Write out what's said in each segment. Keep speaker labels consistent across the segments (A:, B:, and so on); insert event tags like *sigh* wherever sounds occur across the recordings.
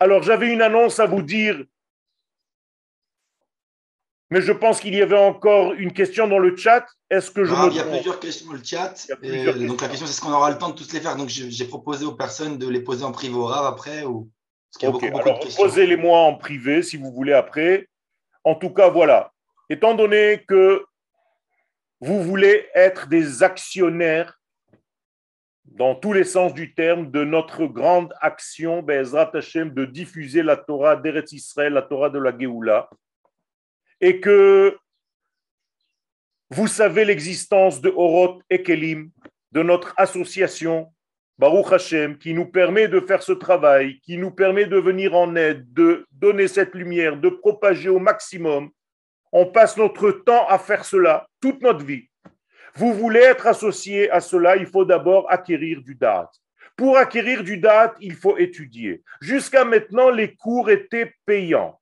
A: Alors j'avais une annonce à vous dire, mais je pense qu'il y avait encore une question dans le chat. Est-ce que je
B: Il y a plusieurs questions dans le chat. donc la question, c'est est-ce qu'on aura le temps de tous les faire Donc j'ai proposé aux personnes de les poser en privé au après ou
A: posez-les-moi en privé si vous voulez après. En tout cas, voilà. Étant donné que vous voulez être des actionnaires dans tous les sens du terme de notre grande action, Bezrat Hashem, de diffuser la Torah d'Eretz Israël, la Torah de la Géoula, et que vous savez l'existence de Oroth et Kelim, de notre association Baruch Hashem, qui nous permet de faire ce travail, qui nous permet de venir en aide, de donner cette lumière, de propager au maximum. On passe notre temps à faire cela toute notre vie. Vous voulez être associé à cela, il faut d'abord acquérir du date. Pour acquérir du date, il faut étudier. Jusqu'à maintenant, les cours étaient payants.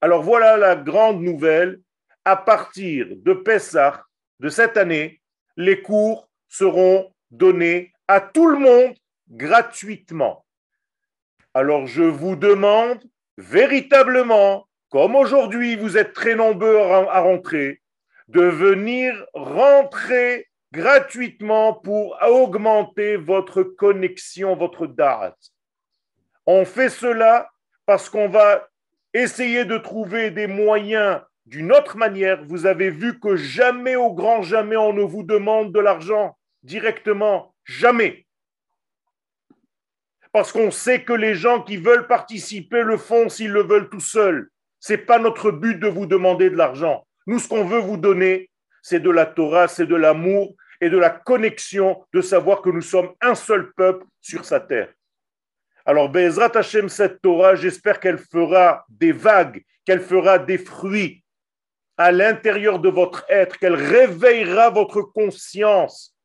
A: Alors voilà la grande nouvelle. À partir de Pessah de cette année, les cours seront donnés à tout le monde gratuitement. Alors je vous demande véritablement, comme aujourd'hui vous êtes très nombreux à rentrer, de venir rentrer gratuitement pour augmenter votre connexion, votre date. On fait cela parce qu'on va essayer de trouver des moyens d'une autre manière. Vous avez vu que jamais, au grand jamais, on ne vous demande de l'argent directement. Jamais. Parce qu'on sait que les gens qui veulent participer le font s'ils le veulent tout seuls. Ce n'est pas notre but de vous demander de l'argent. Nous, ce qu'on veut vous donner, c'est de la Torah, c'est de l'amour et de la connexion de savoir que nous sommes un seul peuple sur sa terre. Alors, Bezrat Hashem, cette Torah, j'espère qu'elle fera des vagues, qu'elle fera des fruits à l'intérieur de votre être, qu'elle réveillera votre conscience,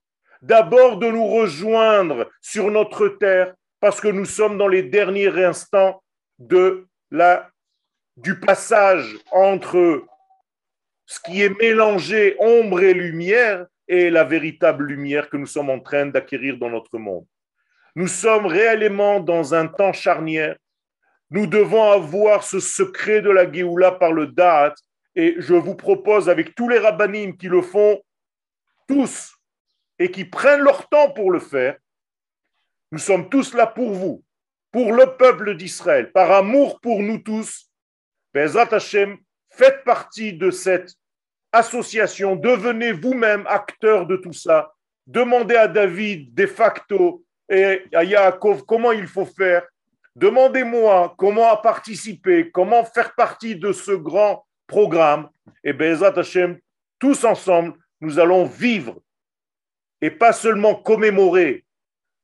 A: d'abord de nous rejoindre sur notre terre, parce que nous sommes dans les derniers instants de la, du passage entre ce qui est mélangé, ombre et lumière, et la véritable lumière que nous sommes en train d'acquérir dans notre monde. Nous sommes réellement dans un temps charnière. Nous devons avoir ce secret de la Géoula par le Da'at, et je vous propose avec tous les rabbinim qui le font, tous et qui prennent leur temps pour le faire, nous sommes tous là pour vous, pour le peuple d'Israël, par amour pour nous tous. Bezat Hashem, faites partie de cette association, devenez vous-même acteurs de tout ça. Demandez à David de facto et à Yaakov comment il faut faire. Demandez-moi comment participer, comment faire partie de ce grand programme. Et Bezat Hashem, tous ensemble, nous allons vivre et pas seulement commémorer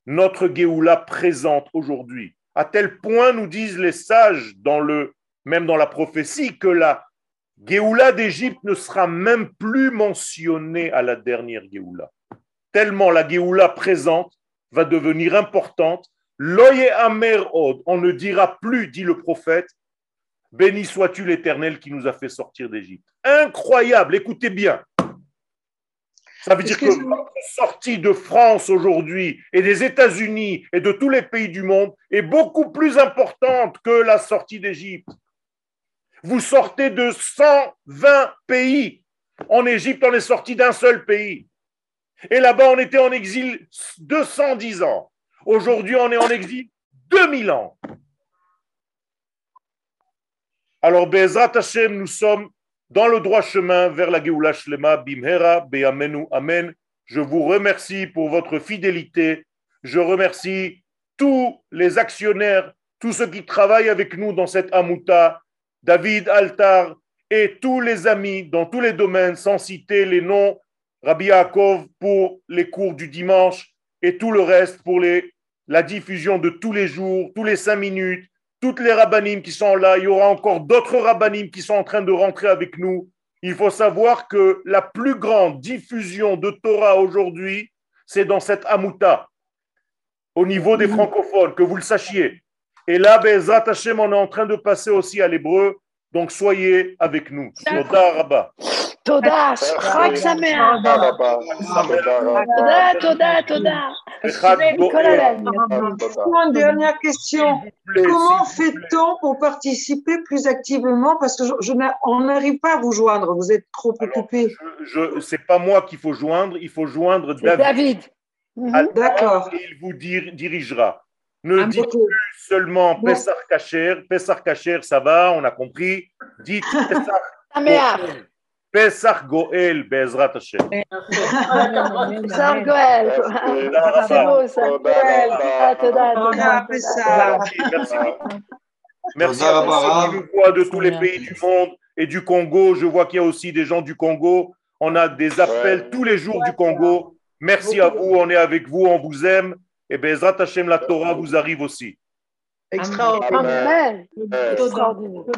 A: notre Géoula présente aujourd'hui. À tel point, nous disent les sages, dans le, même dans la prophétie, que la Géoula d'Égypte ne sera même plus mentionnée à la dernière Géoula. Tellement la Géoula présente va devenir importante. L'oye amer od, on ne dira plus, dit le prophète, béni sois-tu l'Éternel qui nous a fait sortir d'Égypte. Incroyable, écoutez bien. Ça veut dire que notre sortie de France aujourd'hui et des États-Unis et de tous les pays du monde est beaucoup plus importante que la sortie d'Égypte. Vous sortez de 120 pays. En Égypte, on est sorti d'un seul pays. Et là-bas, on était en exil 210 ans. Aujourd'hui, on est en exil 2000 ans. Alors, Bezrat Hashem, nous sommes dans le droit chemin vers la Geoula Shlema, Bimhera, Be'amenu, Amen. Je vous remercie pour votre fidélité. Je remercie tous les actionnaires, tous ceux qui travaillent avec nous dans cette Amuta, David Altar et tous les amis dans tous les domaines, sans citer les noms, Rabbi Yaakov pour les cours du dimanche et tout le reste pour les, la diffusion de tous les jours, tous les cinq minutes, toutes les rabbinim qui sont là, il y aura encore d'autres rabbinim qui sont en train de rentrer avec nous. Il faut savoir que la plus grande diffusion de Torah aujourd'hui, c'est dans cette Amuta, au niveau des francophones, que vous le sachiez. Et là, Bezat Hashem, on est en train de passer aussi à l'hébreu. Donc, soyez avec nous. Toda Rabba.
C: Toda, Shrak Samer. Toda, Toda, Toda.
D: Une dernière question. Comment fait-on pour participer plus activement? Parce que je, n'arrive pas à vous joindre. Vous êtes trop occupé.
A: Je, je pas moi qu'il faut joindre. Il faut joindre David.
C: David. Mhm.
D: D'accord.
A: Il vous dirigera. Ne dites plus seulement Pessar Kacher. Pessar Kacher, ça va, on a compris. Dites *laughs* Pessar Goel. Pessar Goel, Bezrat Hashem.
C: Pessar *laughs* Goel? C'est beau ça.
A: Merci. Merci à de tous les pays du monde et du Congo. Je vois qu'il y a aussi des gens du Congo. On a des appels tous les jours du Congo. Merci à vous, on est avec vous, on vous aime. Et Bezrat Hashem, la Torah vous arrive aussi.
C: Extraordinaire. Extraordinaire.